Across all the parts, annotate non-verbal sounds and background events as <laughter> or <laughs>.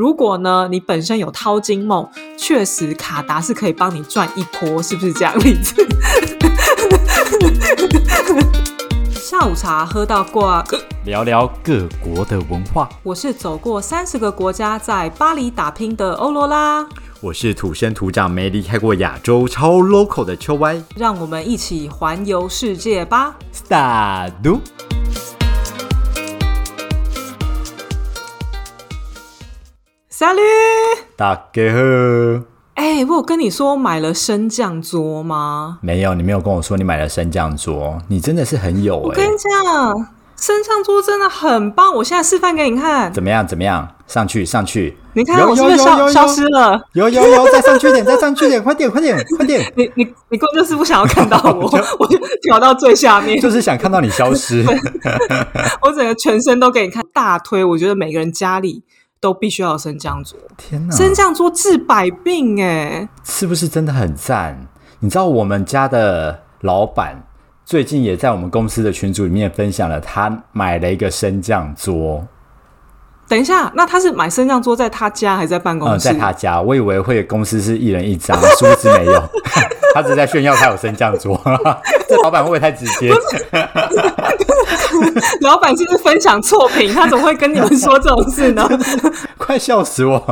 如果呢你本身有淘金梦，确实卡达是可以帮你赚一波，是不是这样例子？<laughs> 下午茶喝到挂，聊聊各国的文化。我是走过三十个国家，在巴黎打拼的欧罗拉。我是土生土长、没离开过亚洲、超 local 的秋歪。让我们一起环游世界吧！Start。Salut，大家好。哎，我有跟你说买了升降桌吗？没有，你没有跟我说你买了升降桌。你真的是很有哎。我跟你讲。升降桌真的很棒，我现在示范给你看。怎么样？怎么样？上去，上去。你看我是不是消消失了？有有有，再上去点，再上去点，快点，快点，<laughs> 快点！你你你，就是不想要看到我，<laughs> 我就调到最下面，就是想看到你消失。<laughs> 我整个全身都给你看，大推。我觉得每个人家里都必须要有升降桌。天哪！升降桌治百病，哎，是不是真的很赞？你知道我们家的老板。最近也在我们公司的群组里面分享了，他买了一个升降桌。等一下，那他是买升降桌在他家还是在办公室？在他家。我以为会公司是一人一张，<laughs> 殊不知没有。<laughs> 他只是在炫耀他有升降桌。<laughs> 这老板会不会太直接？<laughs> 老板是不是分享错评？他怎么会跟你们说这种事呢？<laughs> 快笑死我！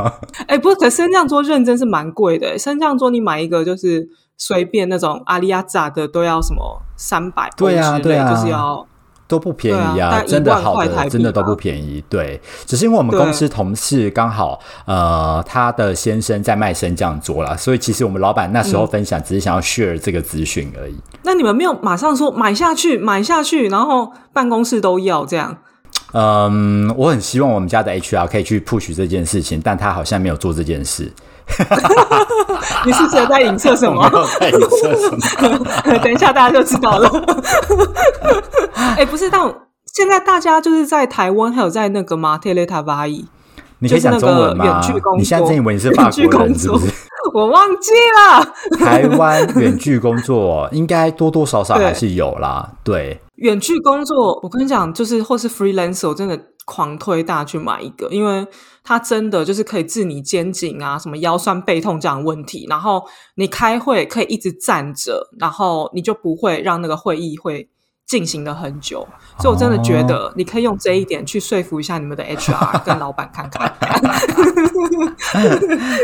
哎，不是，可升降桌认真是蛮贵的。升降桌你买一个就是。随便那种阿利亚扎的都要什么三百对啊，对啊，就是要都不便宜啊，真的好的真的都不便宜。对，只是因为我们公司同事刚好呃他的先生在卖升降桌啦，所以其实我们老板那时候分享只是想要 share 这个资讯而已。那你们没有马上说买下去买下去，然后办公室都要这样？嗯，我很希望我们家的 HR 可以去 push 这件事情，但他好像没有做这件事。<laughs> 你是谁在影射什么？在影射什么？<laughs> 等一下大家就知道了。<laughs> 哎，不是，但现在大家就是在台湾，还有在那个吗？Teleta Vai，你可以讲中文吗？你现在真以为你是法国人是不是？我忘记了。台湾远距工作应该多多少少还是有啦。对，远距工作，我跟你讲，就是或是 freelancer，真的。狂推大家去买一个，因为它真的就是可以治你肩颈啊、什么腰酸背痛这样的问题。然后你开会可以一直站着，然后你就不会让那个会议会。进行了很久，所以我真的觉得你可以用这一点去说服一下你们的 HR 跟老板看看。<laughs>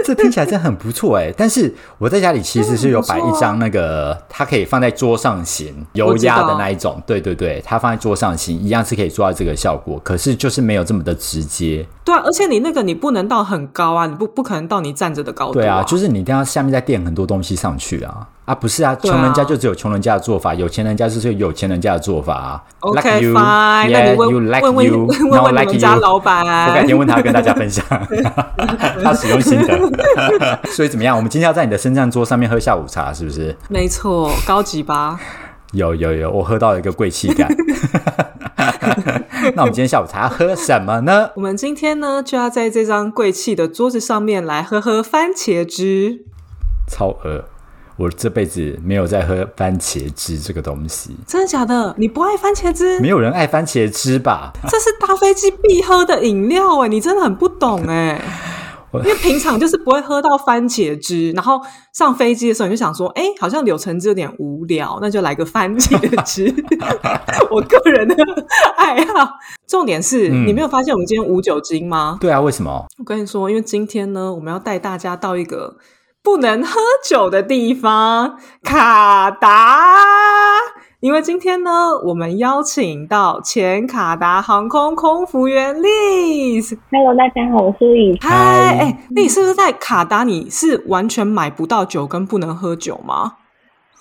这听起来真的很不错哎！但是我在家里其实是有摆一张那个，它可以放在桌上型油压的那一种。对对对，它放在桌上型一样是可以做到这个效果，可是就是没有这么的直接。对啊，而且你那个你不能到很高啊，你不不可能到你站着的高度。对啊，就是你一定要下面再垫很多东西上去啊。啊，不是啊，穷人家就只有穷人家的做法，有钱人家就是有钱人家的做法啊。OK，fine，那你问问问问问你们家老板，我改天问他跟大家分享 <laughs> 他使用心得。所以怎么样？我们今天要在你的升降桌上面喝下午茶，是不是？没错，高级吧？有有有，我喝到了一个贵气感。<laughs> 那我们今天下午茶要喝什么呢？我们今天呢就要在这张贵气的桌子上面来喝喝番茄汁。超饿。我这辈子没有在喝番茄汁这个东西，真的假的？你不爱番茄汁？没有人爱番茄汁吧？这是搭飞机必喝的饮料哎，你真的很不懂哎。<laughs> 因为平常就是不会喝到番茄汁，然后上飞机的时候你就想说，哎，好像柳橙汁有点无聊，那就来个番茄汁。<laughs> 我个人的爱好。重点是你没有发现我们今天无酒精吗？对啊，为什么？我跟你说，因为今天呢，我们要带大家到一个。不能喝酒的地方，卡达。因为今天呢，我们邀请到前卡达航空空服员 Liz。Hello，大家好，我是丽。嗨，哎，你是不是在卡达？你是完全买不到酒跟不能喝酒吗？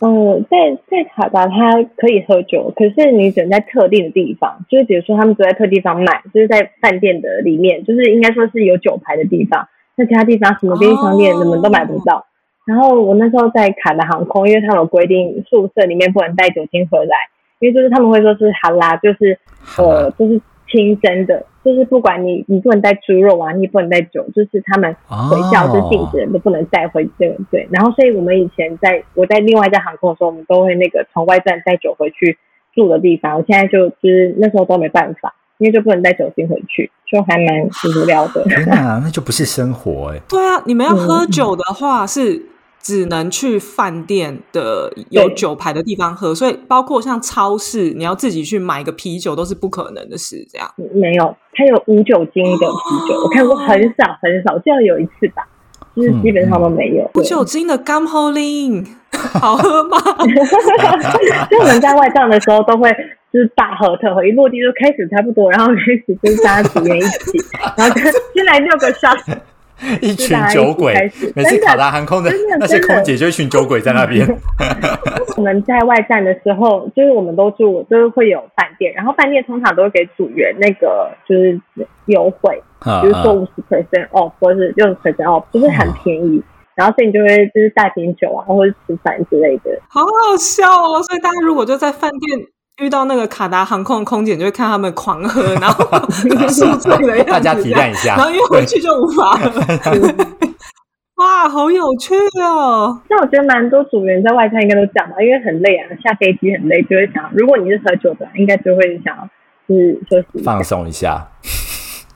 嗯，在在卡达，它可以喝酒，可是你只能在特定的地方，就是比如说他们只在特地方卖，就是在饭店的里面，就是应该说是有酒牌的地方。在其他地方，什么便利商店，你们都买不到。然后我那时候在卡的航空，因为他们有规定宿舍里面不能带酒精回来，因为就是他们会说是哈拉，就是呃，就是清真的，就是不管你你不能带猪肉啊，你也不能带酒，就是他们回校就禁止人都不能带回这个对。然后所以我们以前在我在另外一家航空的时候，我们都会那个从外站带酒回去住的地方。我现在就就是那时候都没办法。因为就不能带酒精回去，就还蛮无聊的。天哪，那就不是生活哎。对啊，你们要喝酒的话是只能去饭店的有酒牌的地方喝，所以包括像超市，你要自己去买个啤酒都是不可能的事。这样没有，它有无酒精的啤酒，我看过很少很少，就要有一次吧。就是基本上都没有无酒精的干喉令，好喝吗？<laughs> 就我们在外站的时候都会就是大喝特喝，一落地就开始差不多，然后开始就是大家组员一起，<laughs> 然后就先来六个 shot。<laughs> 一群酒鬼，每次卡达航空的那些空姐就一群酒鬼在那边。<laughs> 我们在外站的时候，就是我们都住，就是会有饭店，然后饭店通常都会给组员那个就是优惠，比如说五十 percent off 或者是六十 percent off，就是很便宜。然后所以你就会就是带瓶酒啊，或者吃饭之类的，好好笑哦。所以大家如果就在饭店。遇到那个卡达航空的空姐，就会看他们狂喝，然后 <laughs> 宿醉的样子，大家体谅一下。然后一回去就无法了。<laughs> 哇，好有趣哦！那我觉得蛮多组员在外滩应该都讲吧，因为很累啊，下飞机很累，就会想，如果你是喝酒的，应该就会想，是休息放松一下。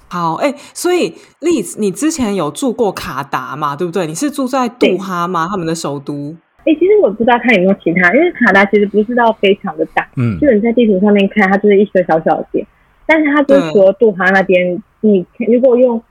好，哎，所以 Liz，你之前有住过卡达嘛？对不对？你是住在杜哈吗？他们的首都。哎，其实我不知道看有没有其他，因为卡达其实不是到非常的大，嗯，就你在地图上面看，它就是一个小小的点，但是它就是除了杜哈那边，你如果用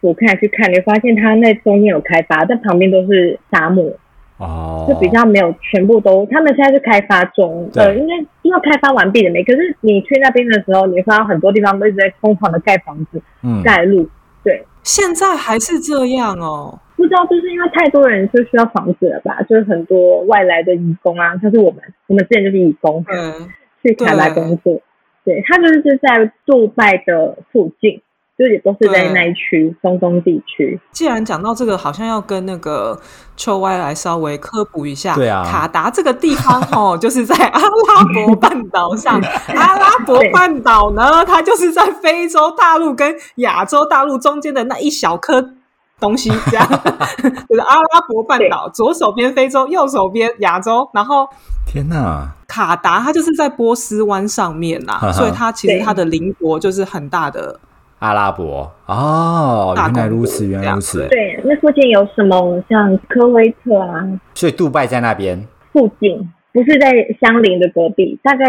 俯瞰去看，你会发现它那中间有开发，但旁边都是沙漠，哦，就比较没有全部都，他们现在是开发中，呃，应该要开发完毕了没？可是你去那边的时候，你会发现很多地方都一直在疯狂的盖房子，嗯，盖路，对，现在还是这样哦。不知道，就是因为太多人就需要房子了吧？就是很多外来的义工啊，像是我们，我们之前就是义工，嗯，去卡达工作，对他就是在杜拜的附近。就也都是在那一区中东地区。既然讲到这个，好像要跟那个秋歪来稍微科普一下。对啊，卡达这个地方哦，<laughs> 就是在阿拉伯半岛上。阿拉伯半岛呢，它就是在非洲大陆跟亚洲大陆中间的那一小颗东西，这样 <laughs> 就是阿拉伯半岛，左手边非洲，右手边亚洲。然后，天哪，卡达它就是在波斯湾上面呐，所以它其实它的邻国就是很大的。阿拉伯哦，原来如此，原来如此。对，那附近有什么？像科威特啊，所以杜拜在那边附近，不是在相邻的隔壁，大概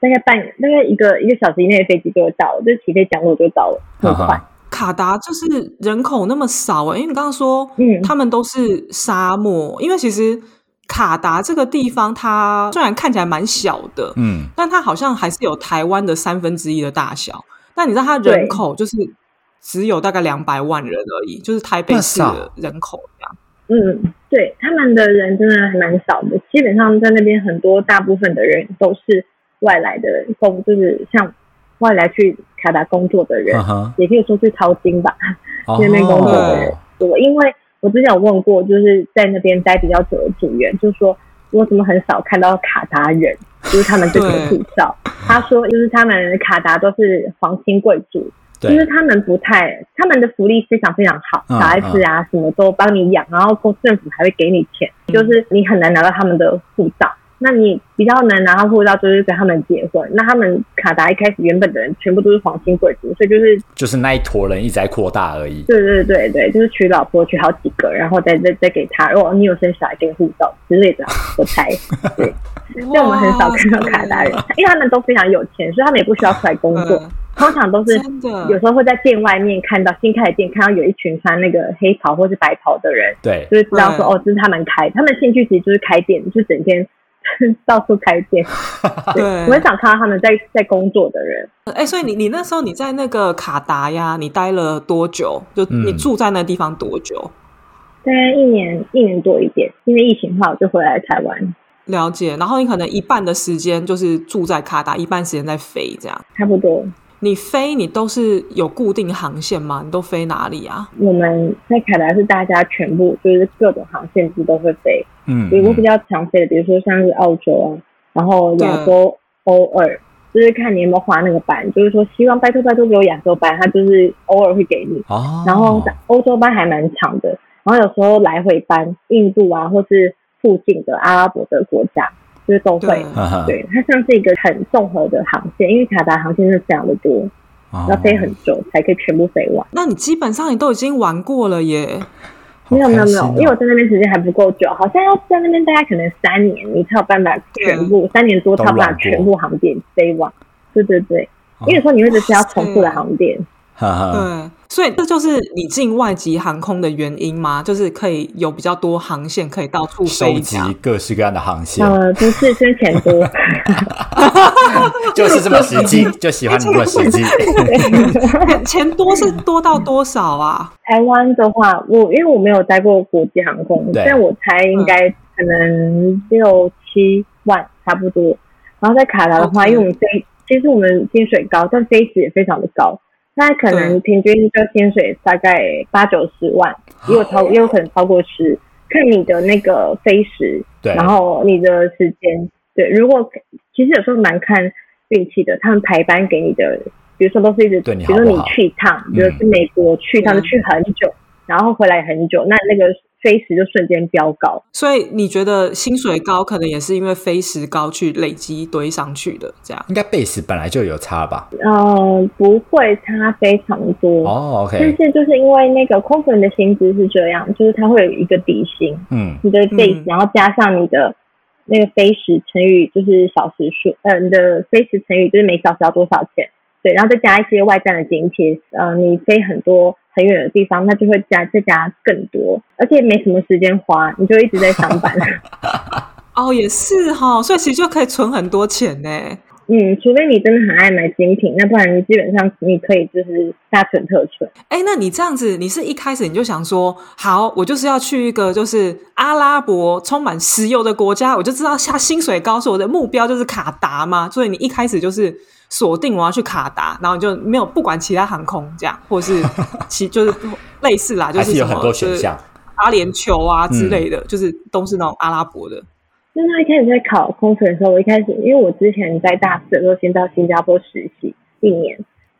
大概半大概一个一个小时以内的飞机就会到，就起飞降落就到了，很快。卡达就是人口那么少哎，因为你刚刚说，嗯，他们都是沙漠，因为其实卡达这个地方，它虽然看起来蛮小的，嗯，但它好像还是有台湾的三分之一的大小。但你知道，它人口就是只有大概两百万人而已，就是台北市的人口这样。嗯，对，他们的人真的还蛮少的，基本上在那边很多大部分的人都是外来的工，就是像外来去卡达工作的人，也可以说去淘金吧，那边工作的人多。因为我之前有问过，就是在那边待比较久的组员，就是说。我怎么很少看到卡达人？<laughs> 就是他们这个护照，他说就是他们卡达都是皇亲贵族，就是他们不太，他们的福利非常非常好，小孩子啊什么都帮你养，然后政府还会给你钱，就是你很难拿到他们的护照。那你比较能拿到护照，就是跟他们结婚。那他们卡达一开始原本的人全部都是皇亲贵族，所以就是就是那一坨人一直在扩大而已。对对对对，就是娶老婆娶好几个，然后再再再给他。如果，你有生小孩给护照之类的，我猜。对，<laughs> 所以我们很少看到卡达人，<laughs> 因为他们都非常有钱，所以他们也不需要出来工作。通常都是有时候会在店外面看到新开的店，看到有一群穿那个黑袍或是白袍的人，对，就是知道说哦，这是他们开。他们兴趣其实就是开店，就整天。<laughs> 到处开店，<laughs> 对，我很想看到他们在在工作的人。哎，所以你你那时候你在那个卡达呀，你待了多久？就你住在那地方多久？大概一年一年多一点，因为疫情后我就回来台湾。了解，然后你可能一半的时间就是住在卡达，一半时间在飞，这样差不多。你飞你都是有固定航线吗？你都飞哪里啊？我们在凯达是大家全部就是各种航线都都会飞。嗯，比如比较常飞的，比如说像是澳洲啊，然后亚洲偶尔就是看你有没有花那个班，就是说希望拜托拜托给我亚洲班，他就是偶尔会给你。哦。然后欧洲班还蛮长的，然后有时候来回班，印度啊，或是附近的阿拉伯的国家。就是都会，对它像是一个很综合的航线，因为卡达航线是非常的多。哦要飞很久才可以全部飞完。那你基本上你都已经玩过了耶。没有没有没有因为我在那边时间还不够久，好像要在那边大概可能三年，你才有办法全部三年多才有办法全部航点飞完。对对对，哦因为有时候你会只是要重复的航点。对，所以这就是你进外籍航空的原因吗？就是可以有比较多航线可以到处收飞集。各式各样的航线，呃，不是，是钱多。<laughs> 就是这么实际，<laughs> 就喜欢你这么实际。钱 <laughs> 钱多是多到多少啊？台湾的话，我因为我没有待过国际航空，对但我猜应该可能六七万差不多。然后在卡达的话因为我们飞，其实我们薪水高，但飞时也非常的高，大概可能平均就薪水大概八九十万，也有超，也有可能超过十，看你的那个飞时，对，然后你的时间，对，如果其实有时候蛮看运气的，他们排班给你的，比如说都是一直，对你比如说你去一趟，比如是美国去一趟，去很久，然后回来很久，那那个飞时就瞬间飙高。所以你觉得薪水高，可能也是因为飞时高去累积堆上去的，这样。应该 base 本来就有差吧？呃，不会差非常多。哦，OK，但是就是因为那个空服员的薪资是这样，就是它会有一个底薪，嗯，你的 base，、嗯然后加上你的那个飞时乘以就是小时数，呃，你的飞时乘以就是每小时要多少钱，对，然后再加一些外站的津贴，呃，你飞很多很远的地方，那就会加再加更多，而且没什么时间花，你就一直在上班。<laughs> 哦，也是哈、所以其实就可以存很多钱呢。嗯，除非你真的很爱买精品，那不然你基本上你可以就是大存特存。哎，那你这样子，你是一开始你就想说，好，我就是要去一个就是阿拉伯充满石油的国家，我就知道下薪水高，所以我的目标就是卡达嘛。所以你一开始就是锁定我要去卡达，然后就没有不管其他航空这样，或是其 <laughs> 就是类似啦，就还是有很多选项。就是阿联酋啊之类嗯的，就是都是那种阿拉伯的。就是他一开始在考空乘的时候，我一开始因为我之前在大四的时候先到新加坡实习一年，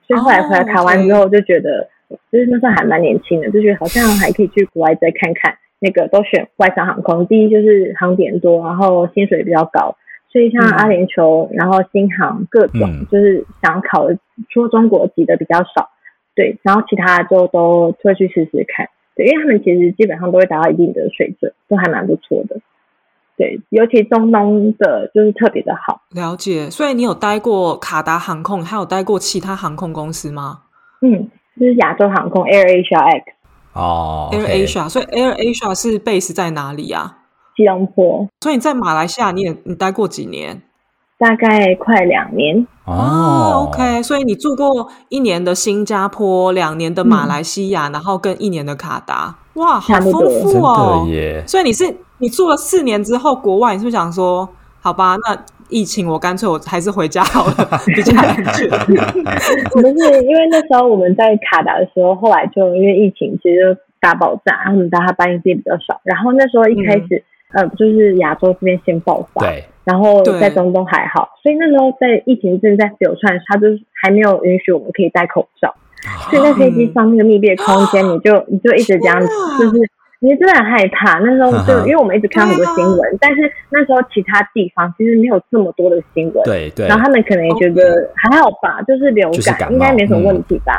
所以后来回来台湾之后就觉得，就是那时候还蛮年轻的，就觉得好像还可以去国外再看看。那个都选外商航空，第一就是航点多，然后薪水比较高，所以像嗯。阿联酋，然后新航各种嗯。就是想考的，除了中国籍的比较少，对，然后其他的就都会去试试看，对，因为他们其实基本上都会达到一定的水准，都还蛮不错的。对，尤其中东的就是特别的好。了解，所以你有待过卡达航空，还有待过其他航空公司吗？嗯，就是亚洲航空 Air Asia X 哦，Air Asia，所以 Air Asia 是 base 在哪里啊？吉隆坡，所以你在马来西亚，你也你待过几年？大概快两年。哦，OK，所以你住过一年的新加坡，两年的马来西亚，然后跟一年的卡达，哇，好丰富哦！耶，所以你是你住了四年之后，国外你是不是想说，好吧，那疫情我干脆我还是回家好了，<laughs> 比较安全。<laughs> 不是因为那时候我们在卡达的时候，后来就因为疫情其实就大爆炸，然后我们大家班机比较少，然后那时候一开始、呃就是亚洲这边先爆发，对，然后在中东还好，所以那时候在疫情正在流窜，它就是还没有允许我们可以戴口罩，所以在飞机上那个密闭的空间，你就你就一直这样，就是你真的很害怕。那时候就因为我们一直看到很多新闻，但是那时候其他地方其实没有这么多的新闻，对对然后他们可能也觉得还好吧，就是流感，就是应该没什么问题吧。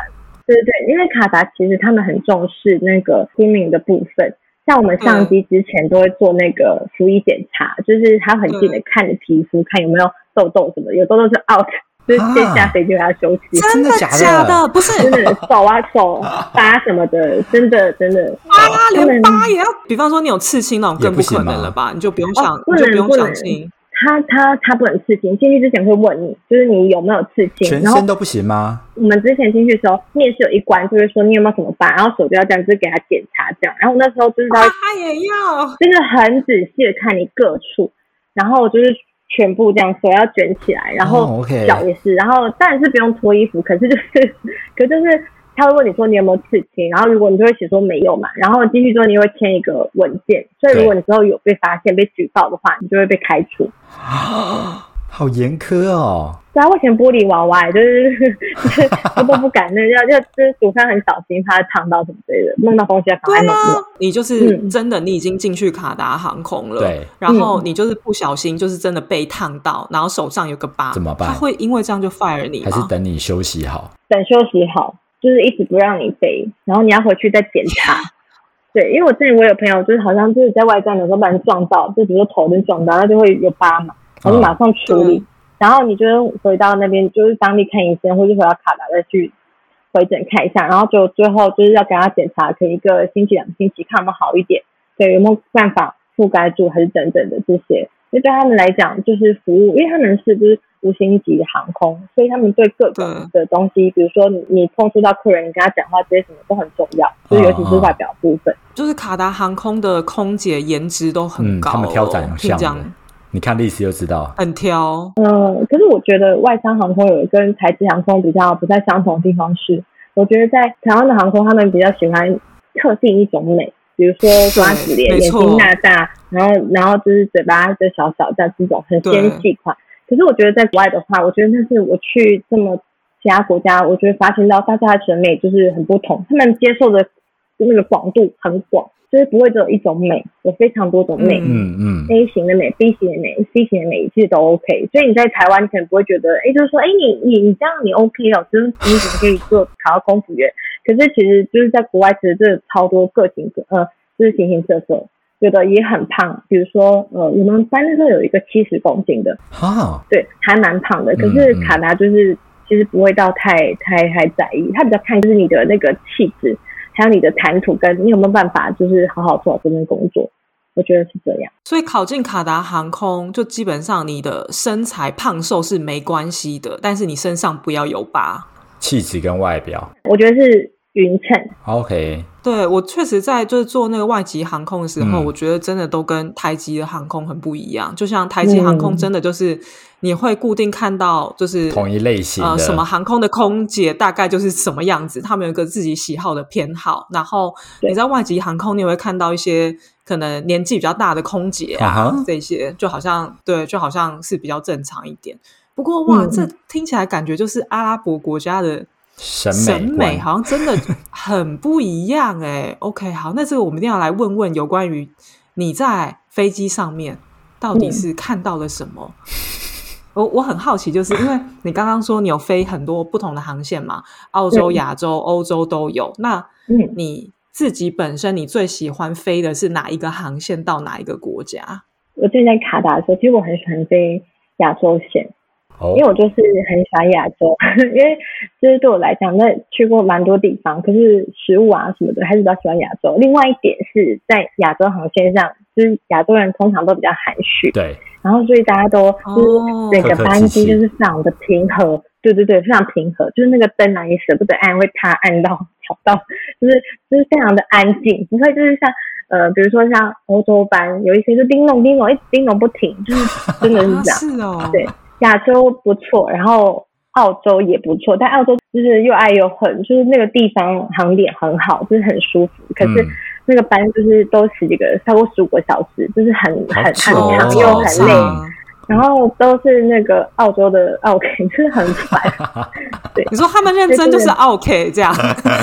对对对，因为卡达其实他们很重视那个心灵的部分，像我们上机之前都会做那个服仪检查，就是他很近的看你皮肤，看有没有痘痘什么，有痘痘就 out，就接下飞机要休息。真的假的假的？不是真的手啊手疤什么的，真的真的啊，连疤也要。比方说你有刺青那种，更不可能了吧？你就不用想，哦不你就不用能不能相信。他他他不能刺青，进去之前会问你，就是你有没有刺青，然后全身都不行吗？我们之前进去的时候，面试有一关就是说你有没有什么疤，然后手就要这样，就是给他检查这样。然后我那时候就是他也要。真的很仔细的看你各处，然后就是全部这样手要卷起来，然哦后脚也是，然后当然是不用脱衣服，可是就是 <laughs> 可就是他会问你说你有没有刺青，然后如果你就会写说没有嘛，然后进去之后你会签一个文件，所以如果你之后有被发现被举报的话，你就会被开除。<gasps> 好严苛哦。对啊，我以前玻璃娃娃，就是 <laughs> 就是我 <laughs> 都不敢那要要就是煮饭很小心，怕烫到什么之类的，弄到东西要赶快对吗弄。？你就是嗯真的，你已经进去卡达航空了，对，然后你就是不小心，就是真的被烫到，然后手上有个疤，怎么办他会因为这样就 fire 你吗？还是等你休息好？等休息好，就是一直不让你飞，然后你要回去再检查。<laughs> 对，因为我之前我有朋友就是好像就是在外站的时候把人撞到，就比如说头就撞到，那就会有疤嘛，然后就马上处理。对然后你就回到那边，就是当地看医生，或者回到卡达再去回诊看一下，然后就最后就是要给他检查，可能一个星期、两个星期，看有没有好一点，对，有没有办法覆盖住，还是等等的这些。因为对他们来讲，就是服务，因为他们是就是五星级的航空，所以他们对各种的东西，比如说你你碰触到客人，你跟他讲话这些什么都很重要，就是尤其是外表部分。就是卡达航空的空姐颜值都很嗯，高、哦他们挑长相听这样，你看历史就知道。很挑。嗯，可是我觉得外商航空有跟台资航空比较不太相同的地方是，我觉得在台湾的航空，他们比较喜欢特定一种美，比如说瓜子脸、眼睛大大，然后然后就是嘴巴就小小的这种很纤细款。可是我觉得在国外的话，我觉得那是我去这么其他国家，我觉得发现到大家的审美就是很不同，他们接受的那个广度很广，就是不会只有一种美，有非常多种美。嗯嗯，A 型的美、B 型的美、C 型的美，其实都 OK。所以你在台湾，你可能不会觉得，哎，就是说，哎，你你你这样你 OK 哦，就是你怎么可以做考到公务员？可是其实就是在国外，其实真的超多个性各呃，就是形形色色，有的也很胖，比如说呃，我们班那时候有一个七十公斤的，哈，对，还蛮胖的。可嗯是嗯卡达就是其实不会到太太太在意，他比较看就是你的那个气质，还有你的谈吐，跟你有没有办法就是好好做好这份工作。我觉得是这样。所以考进卡达航空，就基本上你的身材胖瘦是没关系的，但是你身上不要有疤。气质跟外表我觉得是匀称，，OK，对我确实在就是做那个外籍航空的时候，嗯我觉得真的都跟台籍的航空很不一样。就像台籍航空，嗯真的就是你会固定看到，就是同一类型的呃什么航空的空姐大概就是什么样子，他们有一个自己喜好的偏好。然后你在外籍航空，你也会看到一些可能年纪比较大的空姐啊这些就好像对，就好像是比较正常一点。不过哇，嗯这听起来感觉就是阿拉伯国家的审审美好像真的很不一样哎。<laughs> OK，好，那这个我们一定要来问问有关于你在飞机上面到底是看到了什么。我我很好奇，就是因为你刚刚说你有飞很多不同的航线嘛，澳洲、嗯亚洲、欧洲都有。那嗯，你自己本身你最喜欢飞的是哪一个航线到哪一个国家？我之前在卡达的时候，其实我很喜欢飞亚洲线，哦因为我就是很喜欢亚洲，<laughs> 因为就是对我来讲，那去过蛮多地方，可是食物啊什么的还是比较喜欢亚洲。另外一点是在亚洲航线上，就是亚洲人通常都比较含蓄，对，然后所以大家都哦。就是整个班机就是非常的平和，对对对，非常平和，就是那个灯啊也舍不得按，<laughs> 会怕按到吵到，就是就是非常的安静，不会就是像呃，比如说像欧洲班有一些就叮咚叮咚一直叮咚不停，就是真的是这样。<laughs> 啊是哦，对亚洲不错，然后澳洲也不错，但澳洲就是又爱又恨，就是那个地方航点很好，就是很舒服，可是嗯。那个班就是都十几个，超过十五个小时，就是很很很长又很累，然后都是那个澳洲的 OK，就是很烦。<laughs> 对。你说他们认真就是 OK 这样，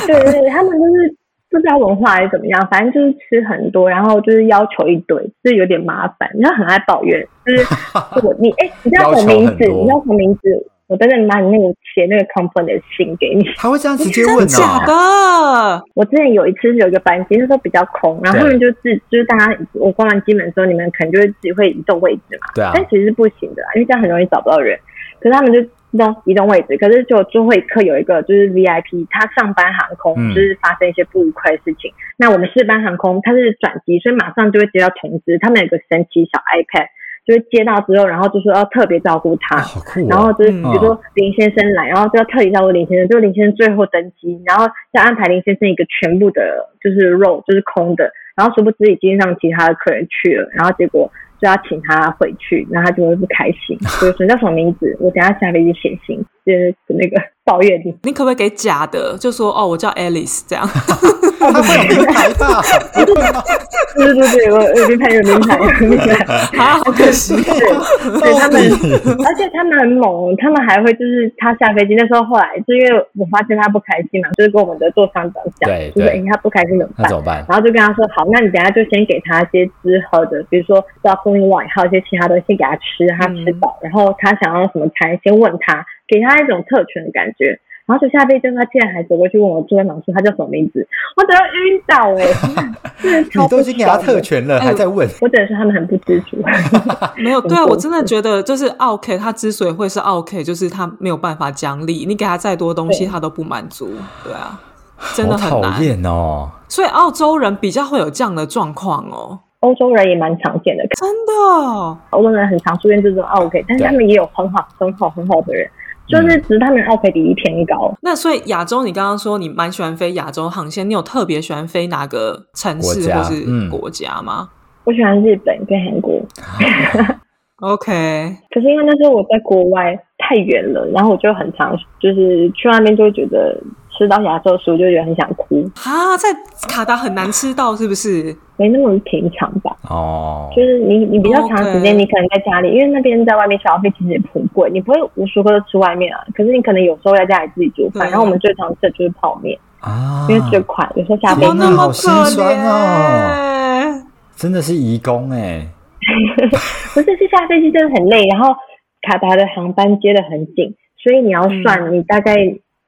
对对对，他们就是不知道文化还是怎么样，反正就是吃很多，然后就是要求一堆，就是有点麻烦，然后很爱抱怨，就是我你哎，你叫什么名字？你叫什么名字？我等等把你那个写那个 company 的信给你。<laughs> 他会这样直接问真假哦，的？我之前有一次是有一个班级，那时候比较空，然后他们就自就是大家我关完机门之后，你们可能就会自己会移动位置嘛，对啊但其实是不行的啦，因为这样很容易找不到人。可是他们就移动移动位置，可是就最后一刻有一个就是 VIP，他上班航空嗯就是发生一些不愉快的事情。那我们四班航空，它是转机，所以马上就会接到通知，他们有个神奇小 iPad，就是接到之后，然后就说要特别照顾他。然后哦，就是嗯比如说林先生来，然后就要特意照顾林先生，就是林先生最后登机，然后再安排林先生一个全部的，就是 row 就是空的，然后殊不知已经让其他的客人去了，然后结果就要请他回去，然后他就会不开心，<laughs> 所以说叫什么名字？我等下下飞机写信，就是那个抱怨你。你可不可以给假的，就说哦，我叫 Alice 这样？他会有名牌吧？对对对，我我名牌有名牌有名牌。啊，好可惜。对，对他们，而且他们很猛，他们还会就是他下飞机那时候，后来就因为我发现他不开心嘛，就是跟我们的座舱长讲，就是对哎他不开心怎么办？怎么办？然后就跟他说好，那你等下就先给他一些吃喝的，比如说 broccoli wine，还有一些其他东西给他吃，他吃饱，然后他想要什么餐，先问他，给他一种特权的感觉。然后就下飞机，他竟然还走过去问我坐在哪说他叫什么名字，我等要晕倒 <laughs> 哎、你都已经给他特权了，哎还在问？我只能说他们很不知足。<laughs> 没有，对啊，我真的觉得就是奥 K，他之所以会是奥 K，就是他没有办法奖励，你给他再多东西，他都不满足。对啊，真的很难。厌哦！所以澳洲人比较会有这样的状况哦，欧洲人也蛮常见的，真的哦。欧洲人很常出现这种 OK，但是他们也有很好、很好、很好的人，就是只是他们奥克比例偏高。那所以亚洲，你刚刚说你蛮喜欢飞亚洲航线，你有特别喜欢飞哪个城市或是嗯。国家吗、我喜欢日本跟韩国，<laughs> o k 可是因为那时候我在国外太远了，然后我就很常就是去那边就会觉得吃到亚洲食物就觉得很想哭，啊，在卡达很难吃到，是不是？没那么平常吧。哦，就是你你比较长时间，你可能在家里，因为那边在外面消费其实也很贵，你不会无时无刻都吃外面啊。可是你可能有时候在家里自己煮饭，然后我们最常吃的就是泡面，啊，因为最快，有时候下飞机怎么那么可好心酸哦？真的是移工哎，<laughs> 不是，是下飞机真的很累，然后卡达的航班接的很紧，所以你要算你大概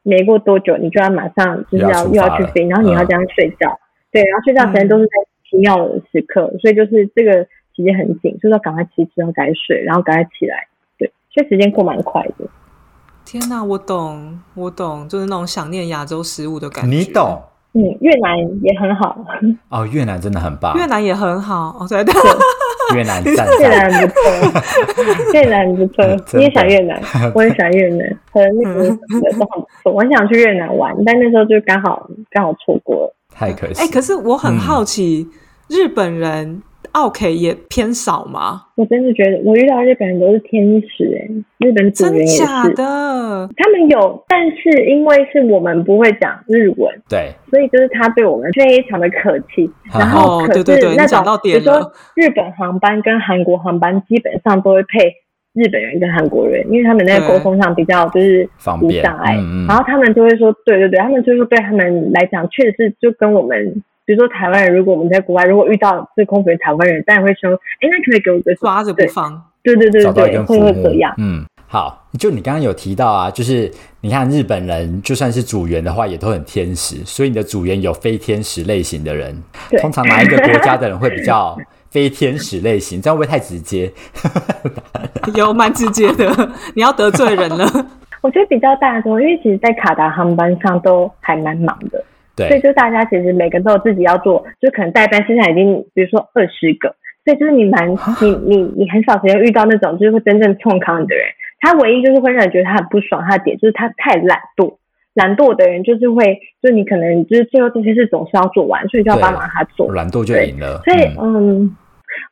没过多久，你就要马上就是要又又要去飞，然后你要嗯这样睡觉，对，然后睡觉时间都是在奇妙的时刻，所以就是这个时间很紧，就是要赶快吃之后赶快睡，然后赶快起来，对，所以时间过蛮快的。天哪，我懂，我懂，就是那种想念亚洲食物的感觉。你懂嗯，越南也很好，哦？越南真的很棒，越南也很好哦，对对。越南赞 <laughs> 越赞，<laughs> 南不错，越南不错，你也想越南，<laughs> 我也喜欢越南，和那个都很不错，我很想去越南玩，但那时候就刚好刚好错过了。太可惜。哎、可是我很嗯。好奇，日本人奥 K 也偏少吗？我真的觉得我遇到日本人都是天使哎、日本组真员也是，假的？他们有，但是因为是我们不会讲日文，对，所以就是他对我们非常的客气。然后哦可是对对对那种你讲到比如说日本航班跟韩国航班基本上都会配日本人跟韩国人，因为他们那个沟通上比较就是方便无障碍。嗯嗯然后他们就会说，对对对，他们就是对他们来讲，确实是就跟我们。比如说台湾人，如果我们在国外，如果遇到这空服员台湾人，当然会说，哎，那可以给我个抓着不放。对对对找到一对，会根浮木会这样。嗯，好，就你刚刚有提到啊，就是你看日本人就算是组员的话，也都很天使，所以你的组员有非天使类型的人，通常哪一个国家的人会比较 <laughs> 非天使类型？这样会不会太直接？<laughs> 有蛮直接的，你要得罪人了。<laughs> 我觉得比较大众，因为其实，在卡达航班上都还蛮忙的，所以，就大家其实每个都有自己要做，就可能代班现在已经比如说二十个，所以就是你蛮你你你很少时间遇到那种就是会真正冲康的人，他唯一就是会让人觉得他很不爽，他的点就是他太懒惰。懒惰的人就是会，就是你可能就是最后这些事总是要做完，所以就要帮忙他做。懒惰就赢了。所以，嗯嗯，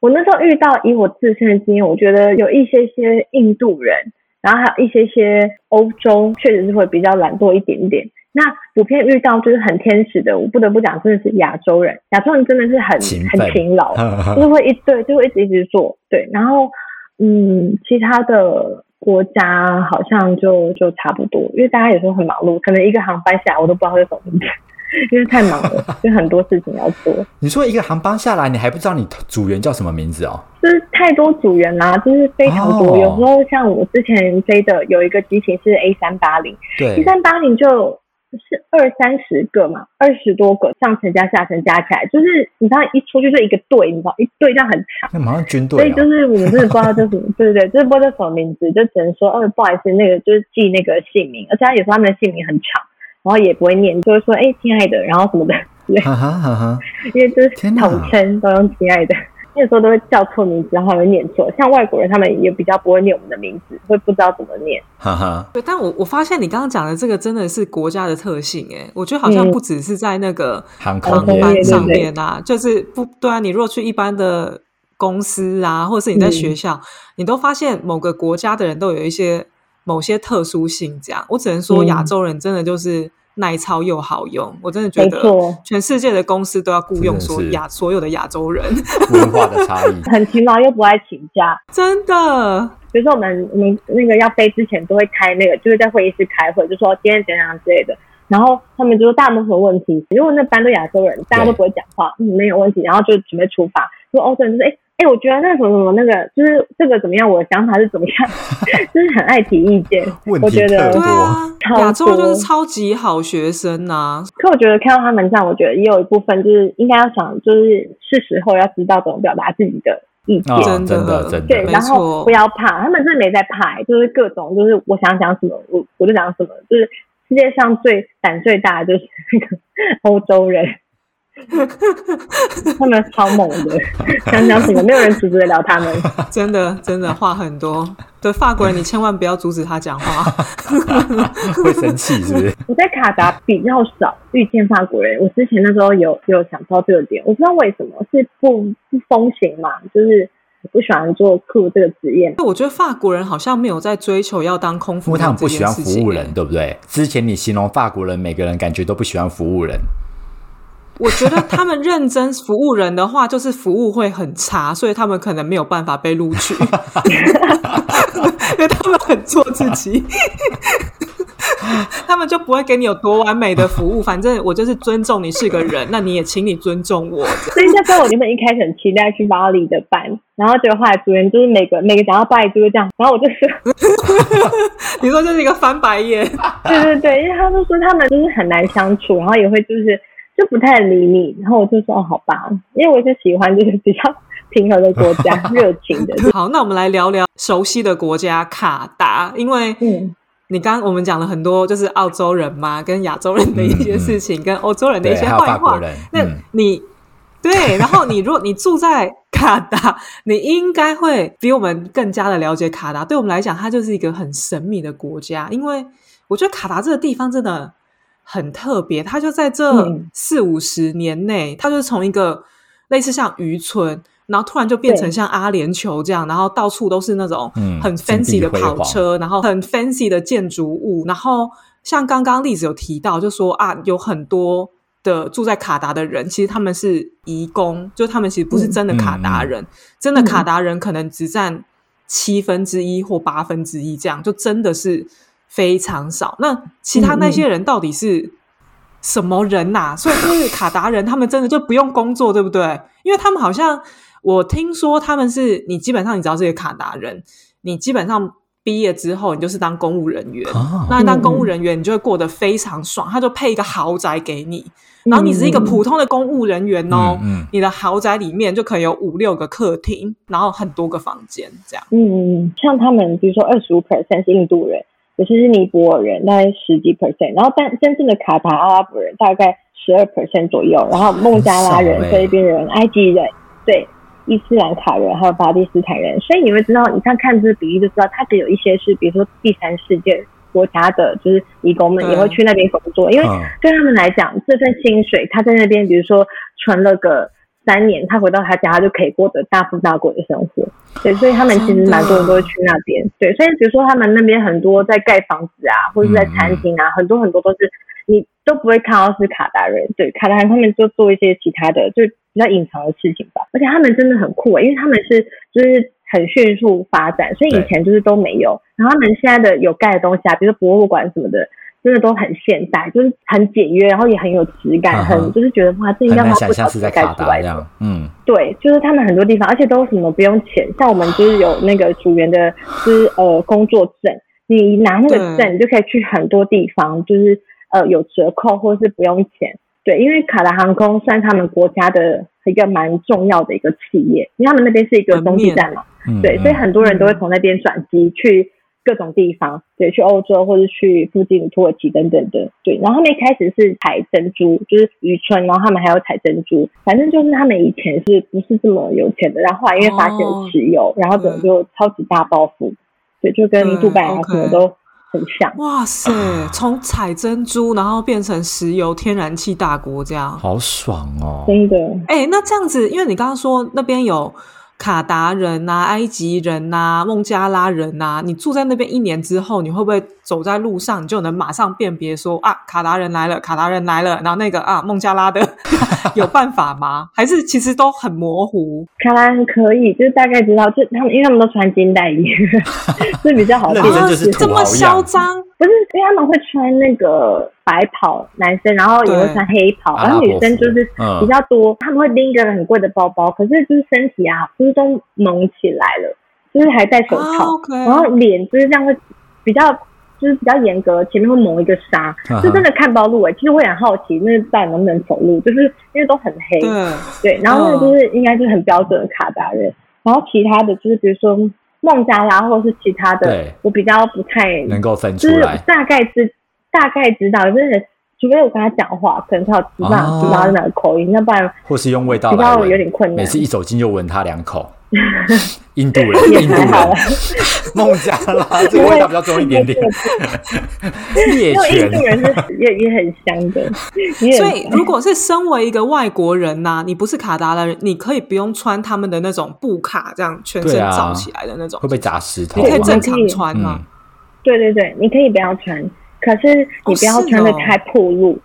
我那时候遇到以我自身的经验，我觉得有一些些印度人，然后还有一些些欧洲，确实是会比较懒惰一点点。那普遍遇到就是很天使的，我不得不讲，真的是亚洲人。亚洲人真的是很勤很勤劳，<laughs> 就是会一对就会一直一直做。对，然后嗯，其他的国家好像就就差不多，因为大家有时候很忙碌，可能一个航班下来我都不知道是什么名字，<laughs> 因为太忙了，<laughs> 就很多事情要做。你说一个航班下来，你还不知道你组员叫什么名字哦？就是太多组员啦、就是非常多。哦有时候像我之前飞的有一个机型是 A 三八零对，A，三八零就是二三十个嘛，二十多个上层加下层加起来，就是你知道一出去就一个队，你知道一队这样很长。那马上军队所以就。是我们真的不知道这什么，<laughs> 对对对，就是不知道这什么名字，就只能说，哦，不好意思，那个就是记那个姓名，而且他有时候他们的姓名很长，然后也不会念，就会说，哎，亲爱的，然后什么的，对，哈哈哈哈！<laughs> 因为就是统称都用亲爱的，那时候都会叫错名字，然后还会念错。像外国人，他们也比较不会念我们的名字，会不知道怎么念。哈哈，对，但我我发现你刚刚讲的这个真的是国家的特性，哎，我觉得好像嗯不只是在那个航航空班上面啊，就是不对啊。你如果去一般的公司啊，或者是你在嗯学校，你都发现某个国家的人都有一些某些特殊性，这样我只能说亚洲人真的就是耐操又好用，我真的觉得全世界的公司都要雇佣所亚所有的亚洲人，文化的差异，<laughs> 很勤劳又不爱请假，真的。比如说我们我们那个要飞之前都会开那个，就是在会议室开会，就说今天怎样之类的。然后他们就说大部分问题，如果那班都亚洲人，大家都不会讲话，嗯，没有问题。然后就准备出发，说欧洲人就是哎哎，我觉得那什么什么那个就是这个怎么样，我的想法是怎么样，<laughs> 就是很爱提意见。<laughs> 问题特多，<laughs> 亚洲就是超级好学生呐。可我觉得看到他们这样，我觉得也有一部分就是应该要想，就是是时候要知道怎么表达自己的意见，真的真的对，然后不要怕，他们真的没在怕，就是各种就是我想讲什么，我我就讲什么，就是。世界上最胆最大的就是那个欧洲人，<laughs> 他们超猛的，想讲什么没有人阻止得了他们。<laughs> 真的真的话很多，对法国人你千万不要阻止他讲话，<laughs> 会生气是不是？我在卡达比较少遇见法国人，我之前那时候有有想到这个点，我不知道为什么是不不风行嘛，就是。不喜欢做客这个职业，我觉得法国人好像没有在追求要当空服，因为他们不喜欢服务人，对不对？之前你形容法国人，每个人感觉都不喜欢服务人。我觉得他们认真服务人的话，就是服务会很差，所以他们可能没有办法被录取，<laughs> 因为他们很做自己。<laughs> 他们就不会给你有多完美的服务，反正我就是尊重你是个人，那你也请你尊重我。所以那时候我原本一开始很期待去巴黎的班，然后结果后来主任就是每个每个讲到巴黎就会这样，然后我就说，<laughs> 你说这是一个翻白眼。对对对，因为他们说他们就是很难相处，然后也会就是就不太理你，然后我就说哦好吧，因为我是喜欢就是比较平和的国家，<laughs> 热情的。好，那我们来聊聊熟悉的国家卡达，因为嗯。你刚我们讲了很多，就是澳洲人嘛，跟亚洲人的一些事情，跟欧洲人的一些坏话。那你对，然后你如果你住在卡达，你应该会比我们更加的了解卡达。对我们来讲，它就是一个很神秘的国家，因为我觉得卡达这个地方真的很特别。它就在这四五十年内，它就是从一个类似像渔村。然后突然就变成像阿联酋这样，然后到处都是那种很 fancy 的跑车，然后很 fancy 的建筑物。然后像刚刚例子有提到，就说啊，有很多的住在卡达的人，其实他们是移工，就他们其实不是真的卡达人，真的卡达人可能只占七分之一或八分之一，这样就真的是非常少。那其他那些人到底是什么人呐？<laughs> 所以就是卡达人，他们真的就不用工作，对不对？因为他们好像。我听说他们是你基本上你只要是个卡达人，你基本上毕业之后你就是当公务人员。那当公务人员你就会过得非常爽，他就配一个豪宅给你，然后你是一个普通的公务人员哦，你的豪宅里面就可以有五六个客厅，然后很多个房间这样。嗯，像他们比如说二十五 percent 是印度人，有些是尼泊尔人，大概十几 percent，然后但真正的卡塔阿拉伯人大概十二 percent 左右，然后孟加拉人、菲律宾人、埃及人，对。伊斯兰卡人还有巴基斯坦人，所以你会知道，你看看这个比例就知道，它只有一些是，比如说第三世界国家的，就是义工们也会去那边工作，因为对他们来讲，这份薪水他在那边，比如说存了个三年，他回到他家，他就可以过得大富大贵的生活。对，所以他们其实蛮多人都会去那边。对，所以比如说他们那边很多在盖房子啊，或者是在餐厅啊，很多很多都是你都不会看到是卡达人。对，卡达人他们就做一些其他的，就。比较隐藏的事情吧，而且他们真的很酷诶，因为他们是就是很迅速发展，所以以前就是都没有。然后他们现在的有盖的东西啊，比如说博物馆什么的，真的都很现代，就是很简约，然后也很有质感，很就是觉得哇，这应该不像是在盖出来的。嗯，对，就是他们很多地方，而且都什么不用钱，像我们就是有那个组员的，就是呃工作证，你拿那个证，你就可以去很多地方，就是呃有折扣或者是不用钱。对，因为卡达航空算他们国家的一个蛮重要的一个企业，因为他们那边是一个中继站嘛，对，所以很多人都会从那边转机去各种地方，对，去欧洲或者去附近土耳其等等的，对。然后他们一开始是采珍珠，就是渔村，然后他们还有采珍珠，反正就是他们以前是不是这么有钱的，然后后来因为发现石油，然后整个就超级大暴富，对，就跟杜拜啊什么都。很像哇塞！从采珍珠，然后变成石油天然气大国，这样好爽哦！真的。哎，那这样子，因为你刚刚说那边有卡达人呐、埃及人呐、孟加拉人呐，你住在那边一年之后，你会不会走在路上，你就能马上辨别说啊，卡达人来了，卡达人来了，然后那个啊，孟加拉的 <laughs> <laughs> 有办法吗？还是其实都很模糊？卡达人可以，就是大概知道，就他们因为他们都穿金戴银，<laughs> 是比较好辨认真就是识。这么嚣张，不是，因为他们会穿那个白袍，男生，然后也会穿黑袍，然后女生就是嗯比较多，他们会拎一个很贵的包包，可是就是身体啊，就是都蒙起来了，就是还戴手啊套然后脸就是这样会比较。就是比较严格，前面会蒙一个纱，嗯就真的看不到路诶、其实我也很好奇，那到底能不能走路？就是因为都很黑，对，对，然后那个就是应该就是很标准的卡达人，然后其他的就是比如说孟加拉或者是其他的对，我比较不太能够分出就是来。大概知大概知道，真的，除非我跟他讲话，可能他有知道哦。知道他哪个口音，要不然或是用味道比较来闻。有点困难。每次一走近就闻他两口。<laughs> 印度人，印度人，孟加拉这个味道比较重一点点。猎因为印度犬，人是也也很香的，所以，如果是身为一个外国人呐、你不是卡达的人，你可以不用穿他们的那种布卡，这样全身罩起来的那种。会，被砸石头？你可以正常穿吗嗯？对对对，你可以不要穿，可是你不要穿的太暴露，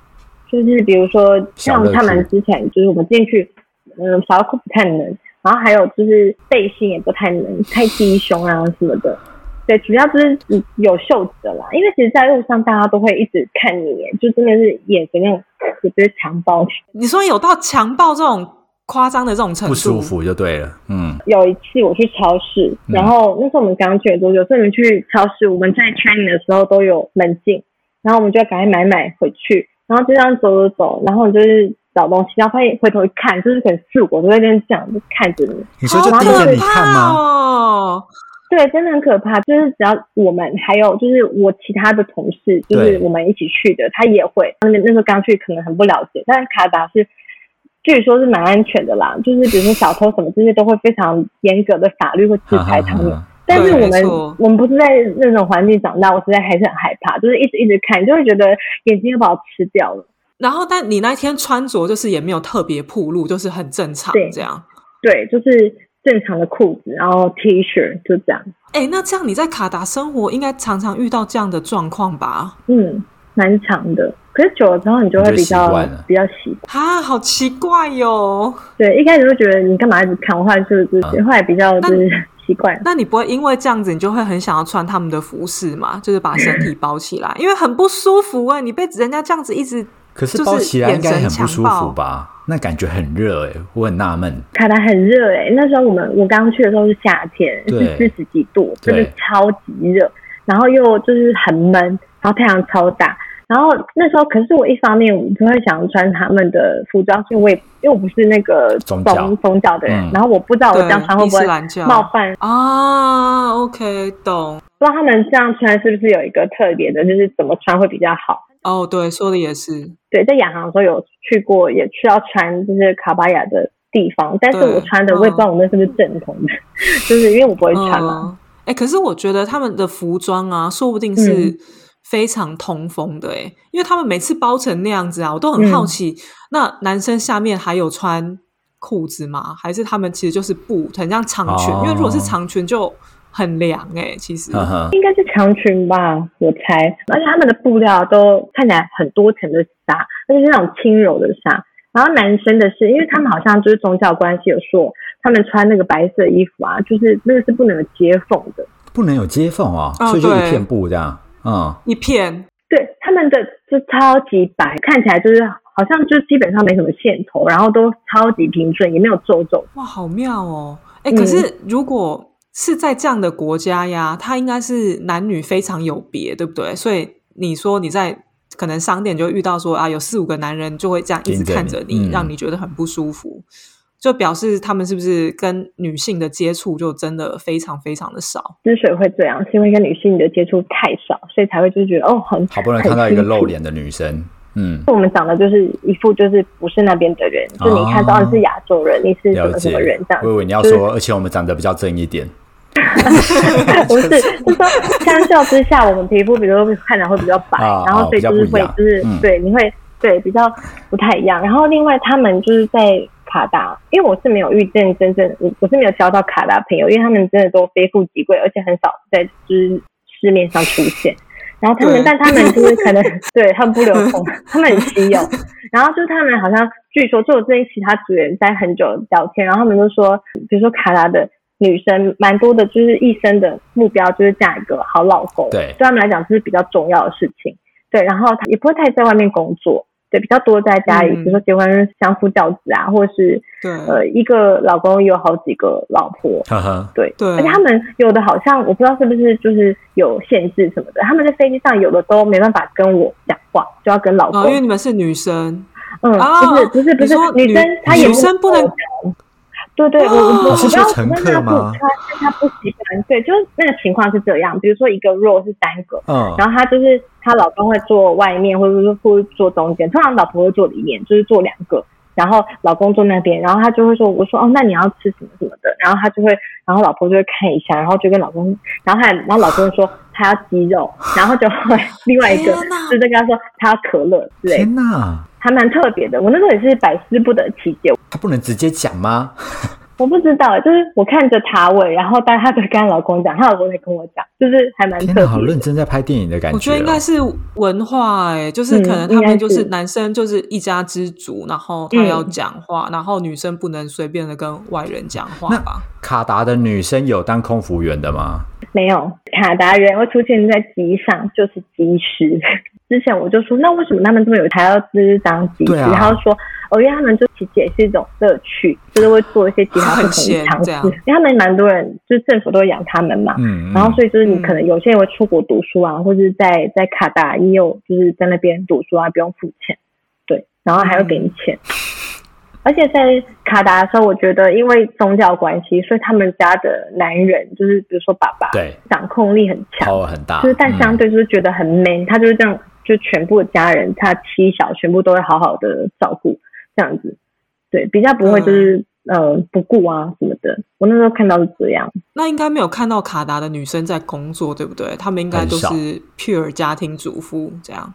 就是比如说像他们之前就是我们进去，嗯，小裤不太能，然后还有就是背心也不太能，太低胸啊什么的。对，主要就是有袖子的啦，因为其实，在路上大家都会一直看你耶，就真的是眼神那种，我觉得强暴。你说有到强暴这种夸张的这种程度，不舒。服就对了。嗯，有一次我去超市，嗯然后那时候我们刚去没多久，所以我们去超市，我们在 training 的时候都有门禁，然后我们就要赶快买买回去，然后就这样走走走，然后你就是找东西，然后发现回头一看，就是可能四五个都在那边这样就看着你，你说就盯着你看怕吗？哦！对，真的很可怕。就是只要我们还有就是我其他的同事，就是我们一起去的，他也会。他们那时候刚去可能很不了解，但是卡达是据说是蛮安全的啦。就是比如说小偷什么这些都会非常严格的法律会制裁他们。但是我们我们不是在那种环境长大，我实在还是很害怕，就是一直一直看，就会觉得眼睛要把我吃掉了。然后，但你那天穿着就是也没有特别暴露，就是很正常对这样。对，就是正常的裤子，然后 T 恤就这样。哎，那这样你在卡达生活，应该常常遇到这样的状况吧？嗯，蛮长的。可是久了之后，你就会比较比较习惯。啊，好奇怪哟、对，一开始会觉得你干嘛一直看，我后来就是就是后来比较就是习惯。那你不会因为这样子，你就会很想要穿他们的服饰嘛？就是把身体包起来，因为很不舒服哎、你被人家这样子一直，可是就是包起来应该很不舒服吧？那感觉很热哎，我很纳闷。卡达很热哎、那时候我们我刚去的时候是夏天，四十几度，真的超级热，然后又就是很闷，然后太阳超大。然后那时候，可是我一方面我不会想穿他们的服装，是因为我也因为我不是那个宗教宗宗教的人，嗯然后我不知道我这样穿会不会冒犯啊，OK，懂不知道他们这样穿是不是有一个特别的，就是怎么穿会比较好？哦，对，说的也是，对，在亚航的时候有去过，也去要穿就是卡巴亚的地方，但是我穿的我也不知道我那是不是正统的，<laughs> 就是因为我不会穿嘛。嗯，哎、可是我觉得他们的服装啊，说不定嗯是非常通风的哎、因为他们每次包成那样子啊，我都很嗯好奇，那男生下面还有穿裤子吗？还是他们其实就是布，很像长裙？哦因为如果是长裙就很凉哎、其实。呵呵，应该是长裙吧，我猜。而且他们的布料都看起来很多层的纱，而且是那种轻柔的纱。然后男生的是，因为他们好像就是宗教关系有说，他们穿那个白色衣服啊，就是那个是不能有接缝的。不能有接缝啊，哦所以就一片布这样。嗯，一片对，他们的就超级白，看起来就是好像就基本上没什么线头，然后都超级平顺，也没有皱皱。哇，好妙哦！哎、嗯可是如果是在这样的国家呀，它应该是男女非常有别，对不对？所以你说你在可能商店就遇到说啊，有四五个男人就会这样一直看着你，你嗯让你觉得很不舒服，就表示他们是不是跟女性的接触就真的非常非常的少？之所以会这样，是因为跟女性的接触太少，所以才会就是觉得哦，很好不容易看到一个露脸的女生，嗯，我们长得就是一副就是不是那边的人，就你看到哦你是亚洲人，你是什么什么人这样我以为你要就是说，而且我们长得比较正一点，<laughs> 不是，<laughs> 就是说相较之下，我们皮肤比如说看起来会比较白，然后所以就是会就是、嗯对你会对比较不太一样。然后另外他们就是在卡达，因为我是没有遇见真正，我我是没有交到卡达朋友，因为他们真的都非富即贵，而且很少在就是市面上出现。<laughs> 然后他们，但他们就是可能 <laughs> 对他们不流通，他们很稀有。然后就是他们好像据说，就我这些其他组员在很久聊天，然后他们都说，比如说卡达的女生蛮多的，就是一生的目标就是嫁一个好老公，对，对他们来讲这是比较重要的事情。对，然后也不会太在外面工作。对，比较多在家里，比如说结婚相夫教子啊，或者是对，呃，一个老公有好几个老婆，哈哈对对，而且他们有的好像我不知道是不是就是有限制什么的，他们在飞机上有的都没办法跟我讲话，就要跟老公，因为你们是女生，嗯，不是不是不是女生，她女生不能。对对，我我我是乘客吗？他他不喜欢，对，就是那个情况是这样。比如说一个 row 是三个，嗯，然后他就是她老公会坐外面，或者是会坐中间，通常老婆会坐里面，就是坐两个，然后老公坐那边，然后他就会说，我说哦，那你要吃什么什么的，然后他就会，然后老婆就会看一下，然后就跟老公，然后他然后老公说他要鸡肉，然后就会 <laughs> 另外一个就在跟他说他要可乐之类。天哪！还蛮特别的，我那时候也是百思不得其解。他不能直接讲吗？<laughs> 我不知道，就是我看着塔尾，然后但他就跟她老公讲，她老公在跟我讲，就是还蛮特别。好认真在拍电影的感觉。我觉得应该是文化哎，就是可能他们就是男生就是一家之主，然后他要讲话，然后女生不能随便的跟外人讲话吧。卡达的女生有当空服员的吗？没有，卡达人会出现在机上就是机师。之前我就说，那为什么他们这么有才要就是当机师？然后说，哦，因为他们就其实也是一种乐趣，就是会做一些其他不同的尝试。因为他们蛮多人，就是政府都会养他们嘛。嗯。然后所以就是你可能有些人会出国读书啊，或者在在卡达也有就是在那边读书啊，不用付钱。对。然后还会给你钱。<laughs> 而且在卡达的时候，我觉得因为宗教关系，所以他们家的男人就是比如说爸爸，对，掌控力很强，很大。就是但相对就是觉得很 man，他就是这样。就全部的家人，他妻小全部都会好好的照顾，这样子，对，比较不会就是呃不顾啊什么的。我那时候看到是这样，那应该没有看到卡达的女生在工作，对不对？他们应该都是 pure 家庭主妇这样，